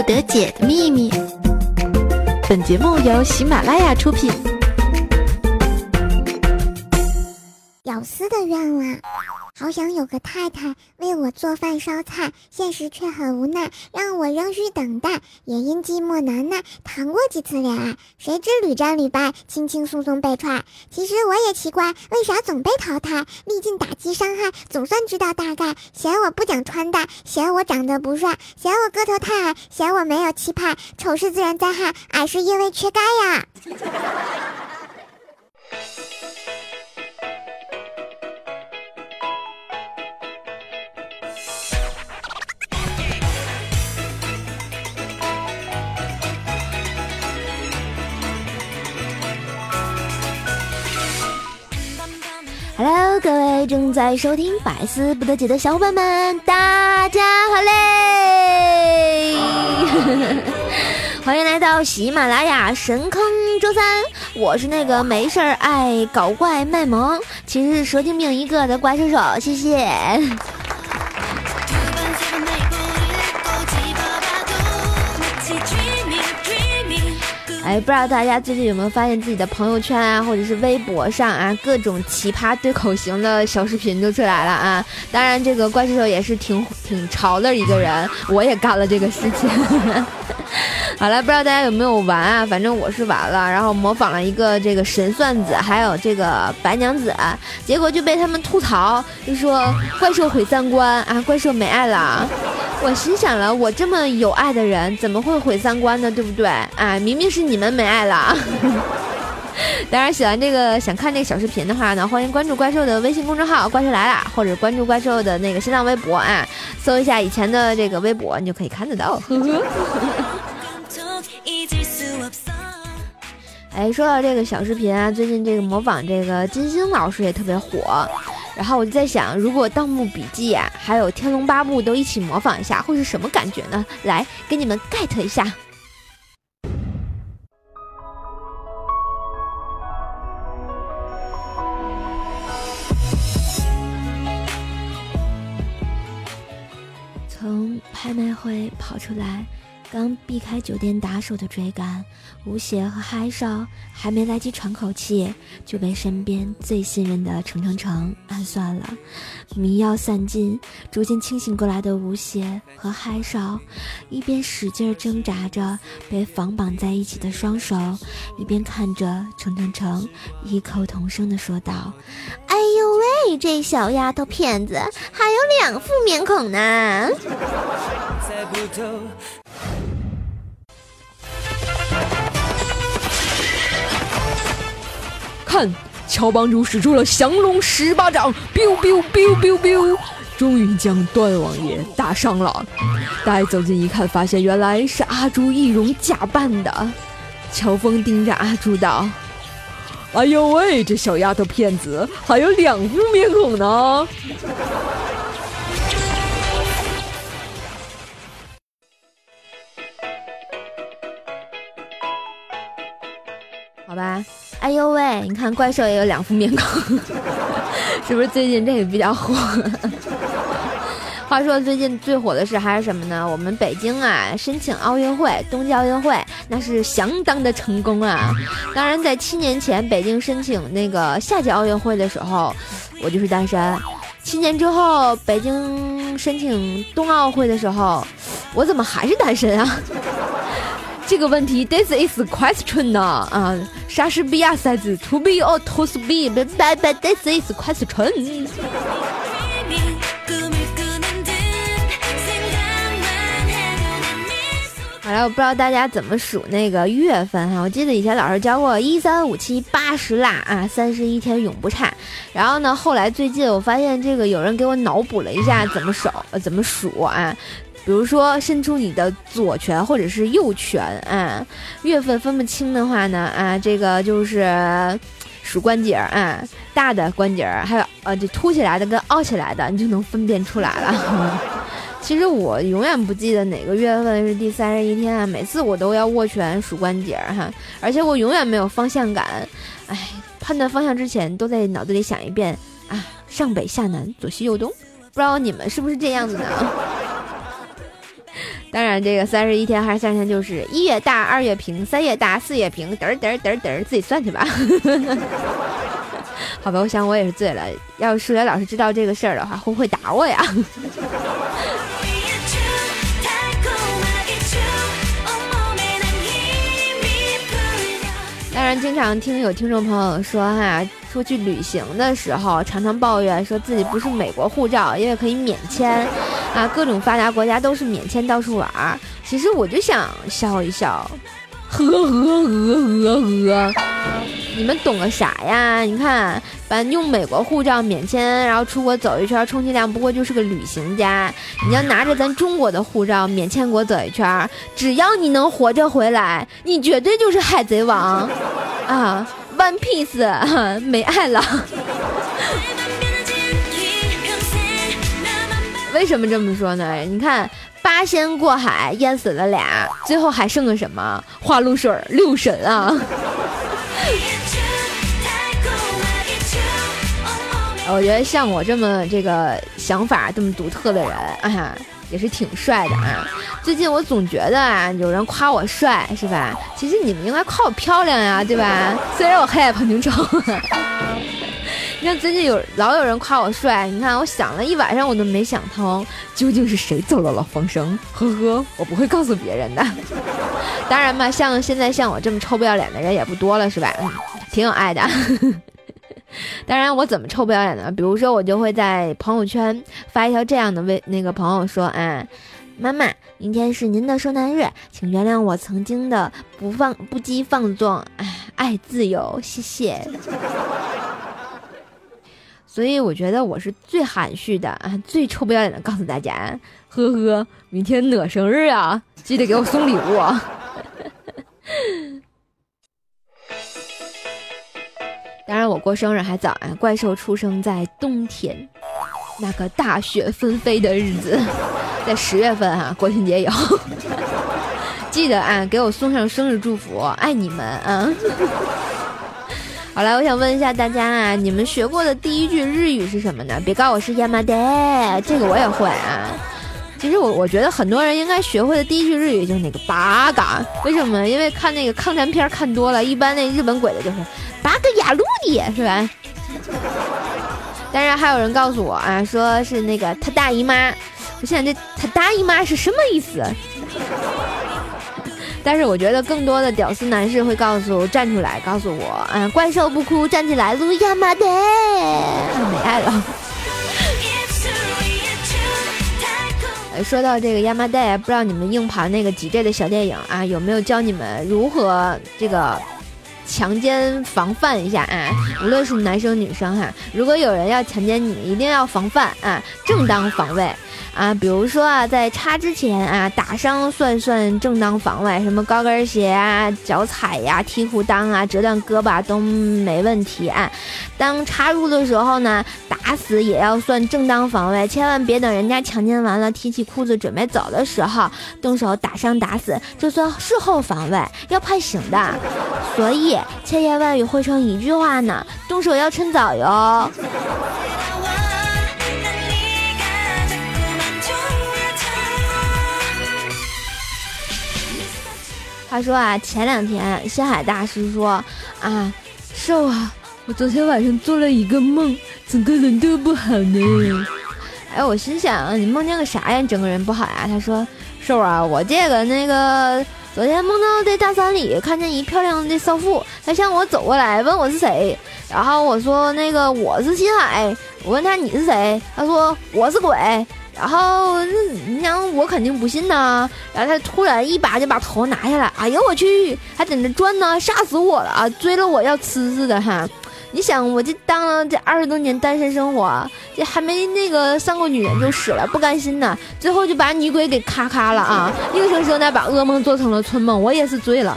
不得解的秘密。本节目由喜马拉雅出品。屌丝的愿望。好想有个太太为我做饭烧菜，现实却很无奈，让我仍需等待，也因寂寞难耐，谈过几次恋爱，谁知屡战屡败，轻轻松松被踹。其实我也奇怪，为啥总被淘汰？历尽打击伤害，总算知道大概。嫌我不讲穿戴，嫌我长得不帅，嫌我个头太矮，嫌我没有气派。丑是自然灾害，矮是因为缺钙呀。Hello，各位正在收听《百思不得解》的小伙伴们，大家好嘞！欢迎来到喜马拉雅神坑周三，我是那个没事儿爱搞怪卖萌，其实是蛇精病一个的怪兽手，谢谢。哎，不知道大家最近有没有发现自己的朋友圈啊，或者是微博上啊，各种奇葩对口型的小视频就出来了啊！当然，这个怪兽也是挺挺潮的一个人，我也干了这个事情。好了，不知道大家有没有玩啊？反正我是玩了，然后模仿了一个这个神算子，还有这个白娘子，结果就被他们吐槽，就说怪兽毁三观啊，怪兽没爱了。我心想了，我这么有爱的人，怎么会毁三观呢？对不对？啊，明明是你们没爱了。当然，喜欢这个想看这个小视频的话呢，欢迎关注怪兽的微信公众号“怪兽来了”，或者关注怪兽的那个新浪微博啊，搜一下以前的这个微博，你就可以看得到。呵 呵哎，说到这个小视频啊，最近这个模仿这个金星老师也特别火。然后我就在想，如果《盗墓笔记》啊，还有《天龙八部》都一起模仿一下，会是什么感觉呢？来，给你们 get 一下。从拍卖会跑出来。刚避开酒店打手的追赶，吴邪和嗨少还没来及喘口气，就被身边最信任的程程程暗算了。迷药散尽，逐渐清醒过来的吴邪和嗨少，一边使劲挣扎着被绑绑在一起的双手，一边看着程程程，异口同声的说道：“哎呦喂，这小丫头片子还有两副面孔呢！”看，乔帮主使出了降龙十八掌，biu biu biu biu biu，终于将段王爷打伤了。待走近一看，发现原来是阿朱易容假扮的。乔峰盯着阿朱道：“哎呦喂，这小丫头片子还有两副面孔呢。”呦喂！你看怪兽也有两副面孔，是不是最近这个比较火？话说最近最火的是还是什么呢？我们北京啊申请奥运会，冬季奥运会那是相当的成功啊！当然，在七年前北京申请那个夏季奥运会的时候，我就是单身。七年之后北京申请冬奥会的时候，我怎么还是单身啊？这个问题，this is question 呢？啊，莎士比亚赛子，to be or to be，but but this is question。好了，我不知道大家怎么数那个月份哈。我记得以前老师教过一三五七八十腊啊，三十一天永不差。然后呢，后来最近我发现这个有人给我脑补了一下怎么数，怎么数啊？比如说，伸出你的左拳或者是右拳啊，月份分不清的话呢啊，这个就是数关节儿啊，大的关节儿还有呃，这凸起来的跟凹起来的，你就能分辨出来了。其实我永远不记得哪个月份是第三十一天啊，每次我都要握拳数关节儿哈，而且我永远没有方向感，哎，判断方向之前都在脑子里想一遍啊，上北下南左西右东，不知道你们是不是这样子呢？当然，这个三十一天还是三十天，就是一月大，二月平，三月大，四月平，嘚嘚嘚嘚，自己算去吧。好吧，我想我也是醉了。要是数学老师知道这个事儿的话，会不会打我呀？当然，经常听有听众朋友说哈，出去旅行的时候常常抱怨说自己不是美国护照，因为可以免签，啊，各种发达国家都是免签到处玩儿。其实我就想笑一笑，呵呵呵呵呵。你们懂个啥呀？你看，把用美国护照免签，然后出国走一圈，充其量不过就是个旅行家。你要拿着咱中国的护照免签国走一圈，只要你能活着回来，你绝对就是海贼王啊！One Piece，没爱了。为什么这么说呢？你看，八仙过海淹死了俩，最后还剩个什么？花露水六神啊！我觉得像我这么这个想法这么独特的人，哎呀，也是挺帅的啊。最近我总觉得啊，有人夸我帅，是吧？其实你们应该夸我漂亮呀，对吧？虽然我黑眼睛丑。你看最近有老有人夸我帅，你看我想了一晚上，我都没想通，究竟是谁走漏了风声？呵呵，我不会告诉别人的。当然嘛，像现在像我这么臭不要脸的人也不多了，是吧？嗯，挺有爱的。当然，我怎么臭不要脸呢？比如说，我就会在朋友圈发一条这样的微，那个朋友说：“啊，妈妈，明天是您的圣诞日，请原谅我曾经的不放不羁放纵，哎，爱自由，谢谢。”所以我觉得我是最含蓄的啊，最臭不要脸的，告诉大家，呵呵，明天我生日啊，记得给我送礼物。当然，我过生日还早啊！怪兽出生在冬天，那个大雪纷飞的日子，在十月份啊，国庆节有，记得啊，给我送上生日祝福，爱你们啊！好了，我想问一下大家啊，你们学过的第一句日语是什么呢？别告诉我是亚麻得，这个我也会啊。其实我我觉得很多人应该学会的第一句日语就是那个八嘎，为什么？因为看那个抗战片看多了，一般那日本鬼子就是。八个雅鲁的是吧？当然还有人告诉我啊，说是那个他大姨妈。我现在这他大姨妈是什么意思？但是我觉得更多的屌丝男士会告诉站出来告诉我啊，怪兽不哭，站起来，路亚麻得，没爱了。说到这个亚麻袋，不知道你们硬盘那个几 G 的小电影啊，有没有教你们如何这个？强奸防范一下啊，无论是男生女生哈，如果有人要强奸你，一定要防范啊，正当防卫。啊，比如说啊，在插之前啊，打伤算算正当防卫，什么高跟鞋啊、脚踩呀、踢裤裆啊、折断胳膊都没问题啊。当插入的时候呢，打死也要算正当防卫，千万别等人家强奸完了，提起裤子准备走的时候，动手打伤打死，这算事后防卫，要判刑的。所以千言万语汇成一句话呢，动手要趁早哟。他说啊，前两天星海大师说啊，瘦啊，我昨天晚上做了一个梦，整个人都不好呢。哎，我心想你梦见个啥呀？你整个人不好呀？他说，瘦啊，我这个那个昨天梦到在大山里看见一漂亮的少妇，她向我走过来问我是谁，然后我说那个我是星海，我问他你是谁，他说我是鬼。然后你想我肯定不信呐，然后他突然一把就把头拿下来，哎呦我去，还在那转呢，吓死我了啊！追了我要吃似的哈！你想我这当了这二十多年单身生活，这还没那个上过女人就死了，不甘心呐，最后就把女鬼给咔咔了啊！硬生生的把噩梦做成了春梦，我也是醉了。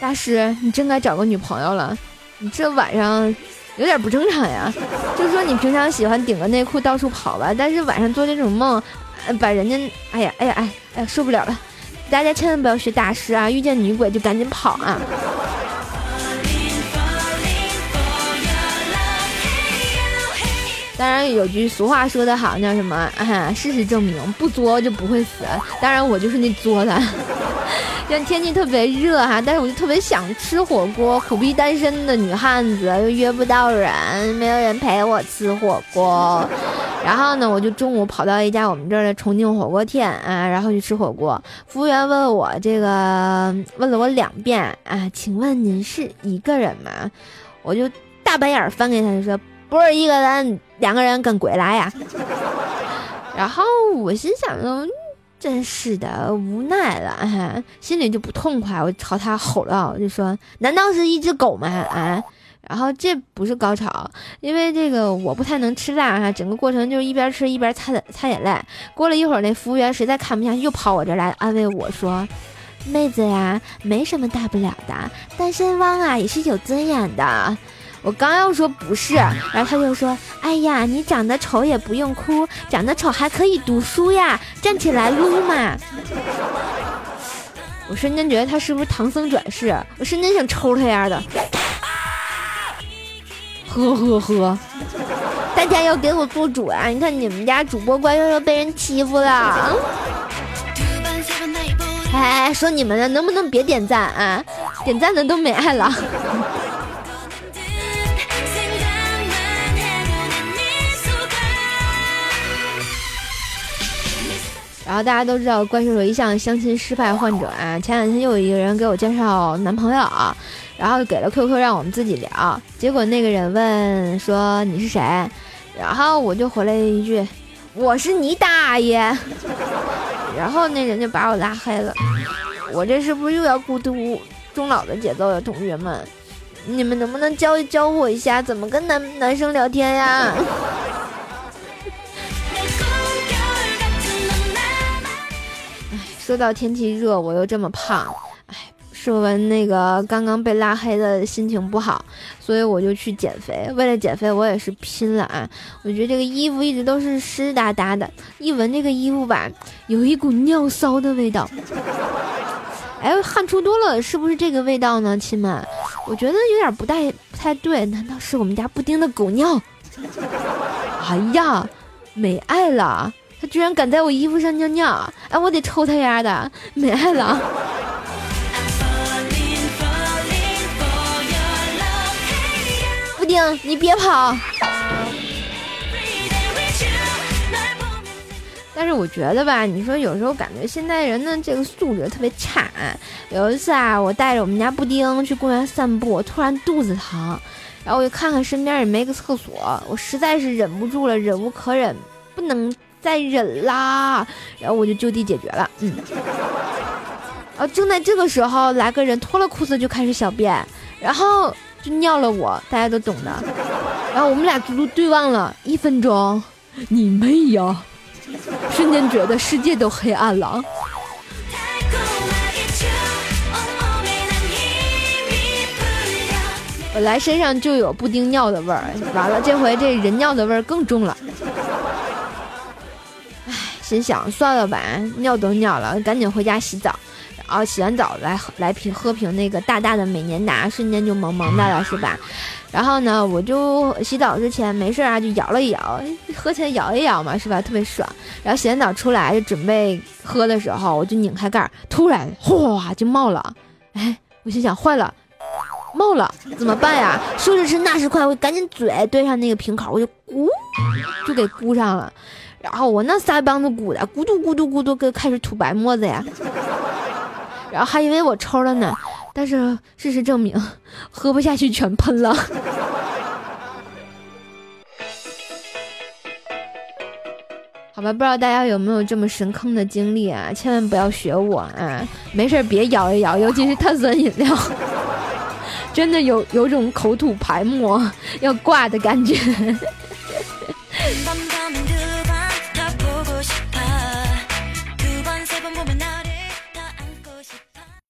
大师，你真该找个女朋友了，你这晚上。有点不正常呀，就说你平常喜欢顶个内裤到处跑吧，但是晚上做这种梦，把人家，哎呀，哎呀，哎，哎呀，受不了了！大家千万不要学大师啊，遇见女鬼就赶紧跑啊！当然有句俗话说得好，叫什么？啊，事实证明不作就不会死。当然我就是那作的。现在天气特别热哈，但是我就特别想吃火锅。苦逼单身的女汉子又约不到人，没有人陪我吃火锅。然后呢，我就中午跑到一家我们这儿的重庆火锅店啊，然后去吃火锅。服务员问我这个，问了我两遍啊，请问您是一个人吗？我就大白眼翻给他，就说。不是一个人，两个人跟鬼来呀。然后我心想呢，真是的，无奈了，心里就不痛快。我朝他吼了，我就说：“难道是一只狗吗？”啊，然后这不是高潮，因为这个我不太能吃辣哈，整个过程就是一边吃一边擦擦眼泪。过了一会儿，那服务员实在看不下去，又跑我这来安慰我说：“妹子呀，没什么大不了的，单身汪啊也是有尊严的。”我刚要说不是，然后他就说：“哎呀，你长得丑也不用哭，长得丑还可以读书呀，站起来撸嘛。”我瞬间觉得他是不是唐僧转世？我瞬间想抽他丫的！呵呵呵，大家要给我做主啊！你看你们家主播乖乖又被人欺负了。哎，说你们的能不能别点赞啊？点赞的都没爱了。然后大家都知道，怪兽兽一向相亲失败患者啊。前两天又有一个人给我介绍男朋友，然后给了 QQ 让我们自己聊。结果那个人问说你是谁，然后我就回了一句我是你大爷。然后那人就把我拉黑了。我这是不是又要孤独终老的节奏呀，同学们？你们能不能教教我一下怎么跟男男生聊天呀？说到天气热，我又这么胖，哎，说完那个刚刚被拉黑的心情不好，所以我就去减肥。为了减肥，我也是拼了啊！我觉得这个衣服一直都是湿哒哒的，一闻这个衣服吧，有一股尿骚的味道。哎，汗出多了，是不是这个味道呢，亲们？我觉得有点不太不太对，难道是我们家布丁的狗尿？哎呀，没爱了。居然敢在我衣服上尿尿！哎，我得抽他丫的！没爱了。布丁，你别跑！但是我觉得吧，你说有时候感觉现在人的这个素质特别差。有一次啊，我带着我们家布丁去公园散步，突然肚子疼，然后我就看看身边也没个厕所，我实在是忍不住了，忍无可忍，不能。再忍啦，然后我就就地解决了。嗯，啊，正在这个时候，来个人脱了裤子就开始小便，然后就尿了我，大家都懂的。然后我们俩足足对望了一分钟，你妹呀！瞬间觉得世界都黑暗了。本来身上就有布丁尿的味儿，完了这回这人尿的味儿更重了。心想算了吧，尿都尿了，赶紧回家洗澡。然后洗完澡来来瓶喝瓶那个大大的美年达，瞬间就萌萌的了，是吧？然后呢，我就洗澡之前没事啊，就摇了一摇，喝起来摇一摇嘛，是吧？特别爽。然后洗完澡出来就准备喝的时候，我就拧开盖，突然哗就冒了。哎，我心想坏了，冒了怎么办呀？说时迟那时快，我赶紧嘴对上那个瓶口，我就咕就给咕上了。然后我那腮帮子鼓的咕嘟咕嘟咕嘟，跟开始吐白沫子呀。然后还以为我抽了呢，但是事实证明，喝不下去全喷了。好吧，不知道大家有没有这么神坑的经历啊？千万不要学我啊！没事别摇一摇，尤其是碳酸饮料，真的有有种口吐白沫要挂的感觉。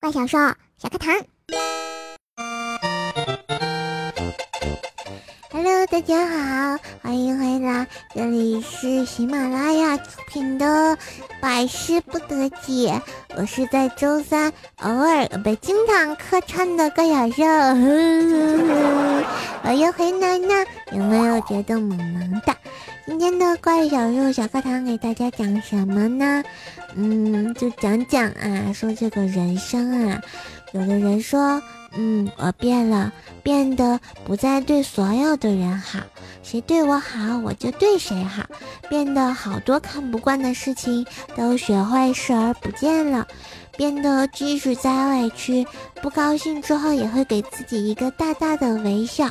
怪小兽小课堂，Hello，大家好，欢迎回来，这里是喜马拉雅出品的《百思不得解》，我是在周三偶尔被经常客串的怪小兽，我又回来了，有没有觉得萌萌的？今天的怪小肉小课堂给大家讲什么呢？嗯，就讲讲啊，说这个人生啊，有的人说，嗯，我变了，变得不再对所有的人好，谁对我好，我就对谁好，变得好多看不惯的事情都学会视而不见了。变得即使再委屈、不高兴之后，也会给自己一个大大的微笑。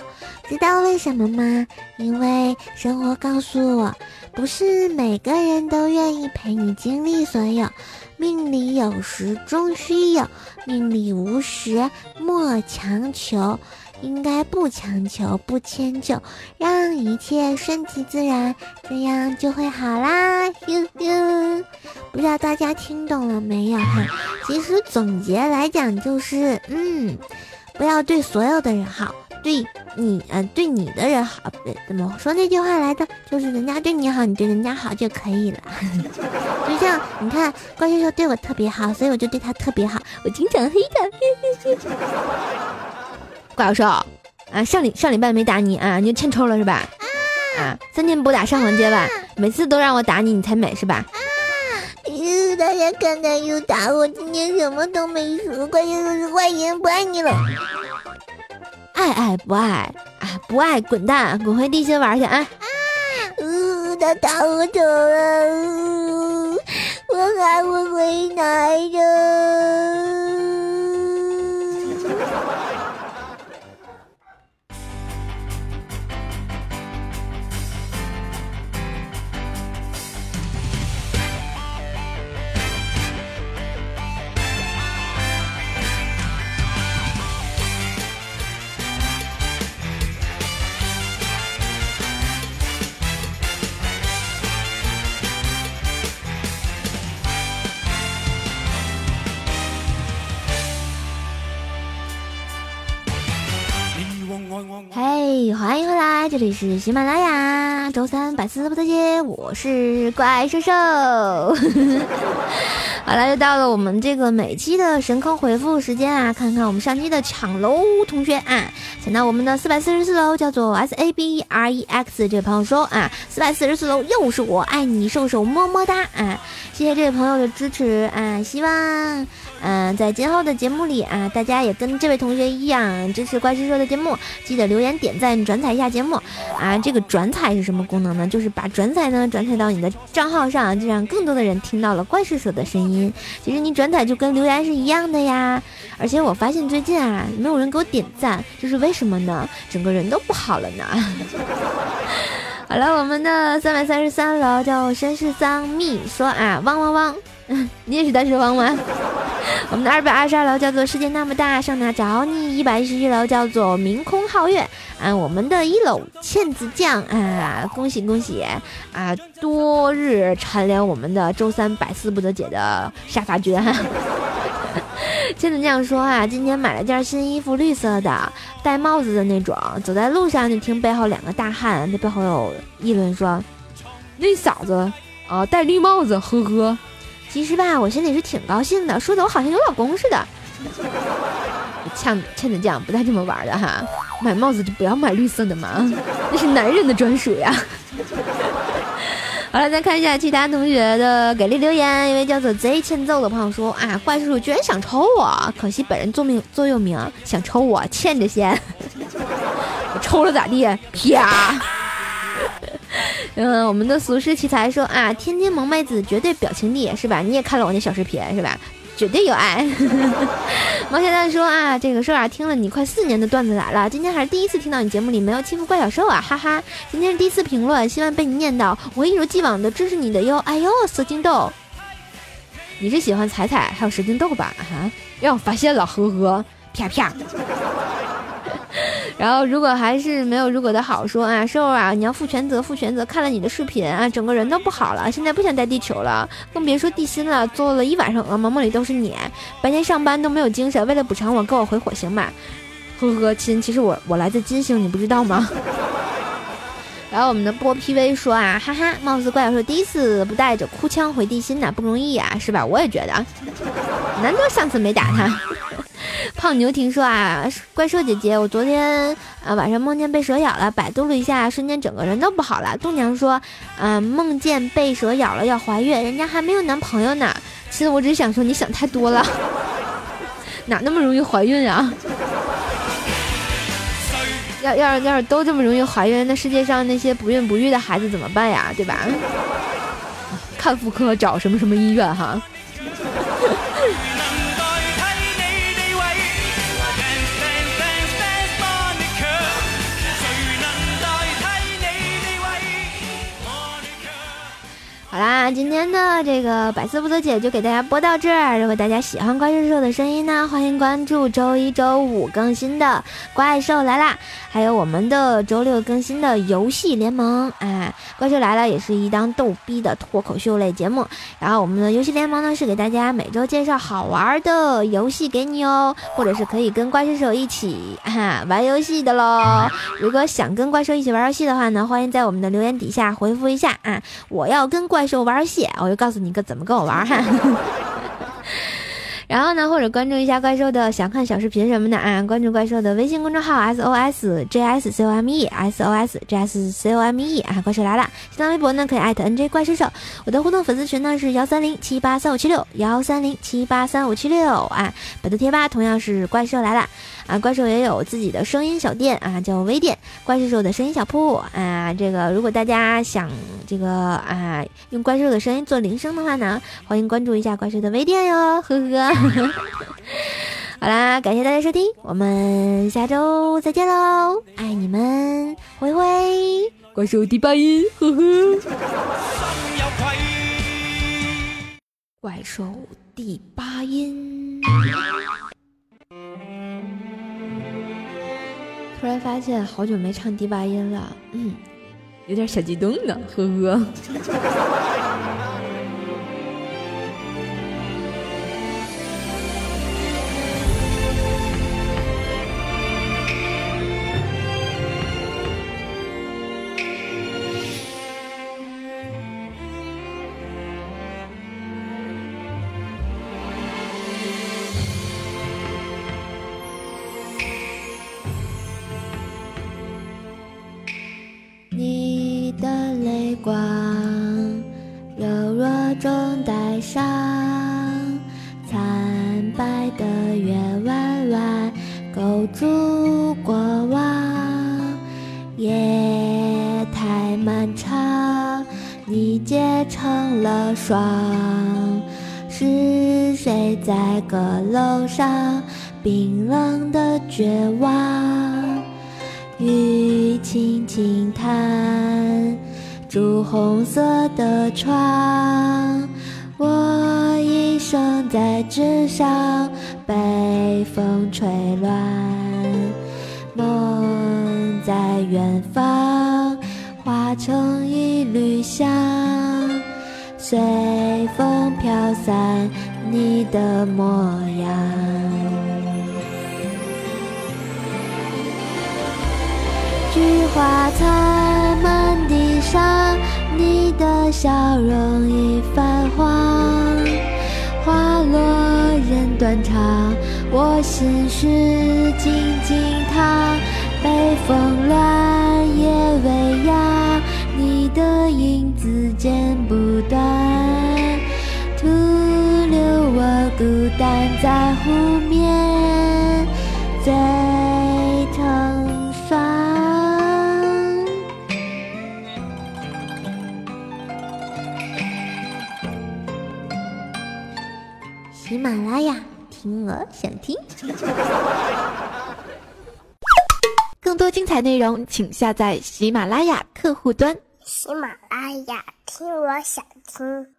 知道为什么吗？因为生活告诉我，不是每个人都愿意陪你经历所有。命里有时终须有，命里无时莫强求。应该不强求，不迁就，让一切顺其自然，这样就会好啦。呦呦，不知道大家听懂了没有哈？其实总结来讲就是，嗯，不要对所有的人好，对你，嗯，对你的人好。怎么说那句话来的？就是人家对你好，你对人家好就可以了。就像你看，怪兽兽对我特别好，所以我就对他特别好，我经常黑他。怪兽，啊，上礼上礼拜没打你啊，你就欠抽了是吧？啊，三天不打上房揭吧，每次都让我打你，你才美是吧？啊，大家看他又打我，今天什么都没说，怪兽是坏人，不爱你了。爱爱不爱啊，不爱滚蛋，滚回地心玩去啊！啊呜，他打我走了，呜我还会回来的。这里是喜马拉雅，周三百思不得解，我是怪兽兽。好了，又到了我们这个每期的神坑回复时间啊！看看我们上期的抢楼同学啊，抢到我们的四百四十四楼，叫做 S A B R E X 这位朋友说啊，四百四十四楼又是我，爱你，瘦瘦么么哒啊！谢谢这位朋友的支持啊，希望。嗯，在今后的节目里啊，大家也跟这位同学一样支持怪师说的节目，记得留言点赞转采一下节目啊。这个转采是什么功能呢？就是把转采呢转采到你的账号上，就让更多的人听到了怪师说的声音。其实你转载就跟留言是一样的呀。而且我发现最近啊，没有人给我点赞，这是为什么呢？整个人都不好了呢。好了，我们的三百三十三楼叫绅士桑蜜说啊，汪汪汪。你也是单身汪吗？我们的二百二十二楼叫做世界那么大，上哪找你？一百一十一楼叫做明空皓月。啊，我们的一楼茜子酱啊，恭喜恭喜啊！多日蝉联我们的周三百思不得解的沙发君。茜子酱说啊，今天买了件新衣服，绿色的，戴帽子的那种。走在路上就听背后两个大汉在背后有议论说：“那嫂子啊，戴绿帽子，呵呵。”其实吧，我心里是挺高兴的，说的我好像有老公似的。呛欠子酱不带这么玩的哈，买帽子就不要买绿色的嘛，那是男人的专属呀。好了，再看一下其他同学的给力留言，一位叫做贼欠揍的朋友说啊，怪叔叔居然想抽我，可惜本人座名座右铭，想抽我欠着先。我抽了咋地？啪。嗯，我们的俗世奇才说啊，天津萌妹子绝对表情帝是吧？你也看了我那小视频是吧？绝对有爱。毛小蛋说啊，这个兽儿听了你快四年的段子来了，今天还是第一次听到你节目里没有欺负怪小兽啊，哈哈。今天是第一次评论，希望被你念到，我一如既往的支持你的哟。哎呦，蛇精豆，你是喜欢彩彩还有蛇精豆吧？哈，让我发现了，呵呵，啪啪。然后，如果还是没有如果的好说啊，瘦啊，你要负全责，负全责。看了你的视频啊，整个人都不好了，现在不想带地球了，更别说地心了。做了一晚上噩梦，梦里都是你，白天上班都没有精神。为了补偿我，跟我回火星吧。呵呵，亲，其实我我来自金星，你不知道吗？然后我们的波 PV 说啊，哈哈，貌似怪兽第一次不带着哭腔回地心呐，不容易啊，是吧？我也觉得，难得上次没打他。胖牛听说啊，怪兽姐姐，我昨天啊晚上梦见被蛇咬了，百度了一下，瞬间整个人都不好了。度娘说，嗯，梦见被蛇咬了要怀孕，人家还没有男朋友呢。其实我只是想说，你想太多了，哪那么容易怀孕啊？要要是要是都这么容易怀孕，那世界上那些不孕不育的孩子怎么办呀？对吧？看妇科找什么什么医院哈。好啦，今天的这个百思不得解就给大家播到这儿。如果大家喜欢怪兽兽的声音呢，欢迎关注周一周五更新的《怪兽来啦》，还有我们的周六更新的游戏联盟。啊，怪兽来了也是一档逗逼的脱口秀类节目。然后我们的游戏联盟呢，是给大家每周介绍好玩的游戏给你哦，或者是可以跟怪兽兽一起哈玩游戏的喽。如果想跟怪兽一起玩游戏的话呢，欢迎在我们的留言底下回复一下啊，我要跟怪。兽玩游戏，我就告诉你个怎么跟我玩哈。然后呢，或者关注一下怪兽的想看小视频什么的啊，关注怪兽的微信公众号 S O S J S C O M E S O S J S C O M E 啊，怪兽来了。新浪微博呢可以艾特 N J 怪兽兽，我的互动粉丝群呢是幺三零七八三五七六幺三零七八三五七六啊，百度贴吧同样是怪兽来了。啊，怪兽也有自己的声音小店啊，叫微店，怪兽兽的声音小铺啊。这个如果大家想这个啊，用怪兽的声音做铃声的话呢，欢迎关注一下怪兽的微店哟，呵呵。好啦，感谢大家收听，我们下周再见喽，爱你们，灰灰，怪兽第八音，呵呵。怪兽第八音。突然发现好久没唱第八音了，嗯，有点小激动呢，呵呵。是谁在阁楼上冰冷的绝望？雨轻轻弹。朱红色的窗，我一生在纸上被风吹乱，梦在远方化成一缕香，随风飘散你的模样，菊花残满地上。你的笑容已泛黄，花落人断肠，我心事静静躺，北风乱夜未央，的影子剪不断，徒留我孤单在湖面。喜马拉雅，听我想听。更多精彩内容，请下载喜马拉雅客户端。喜马拉雅，听我想听。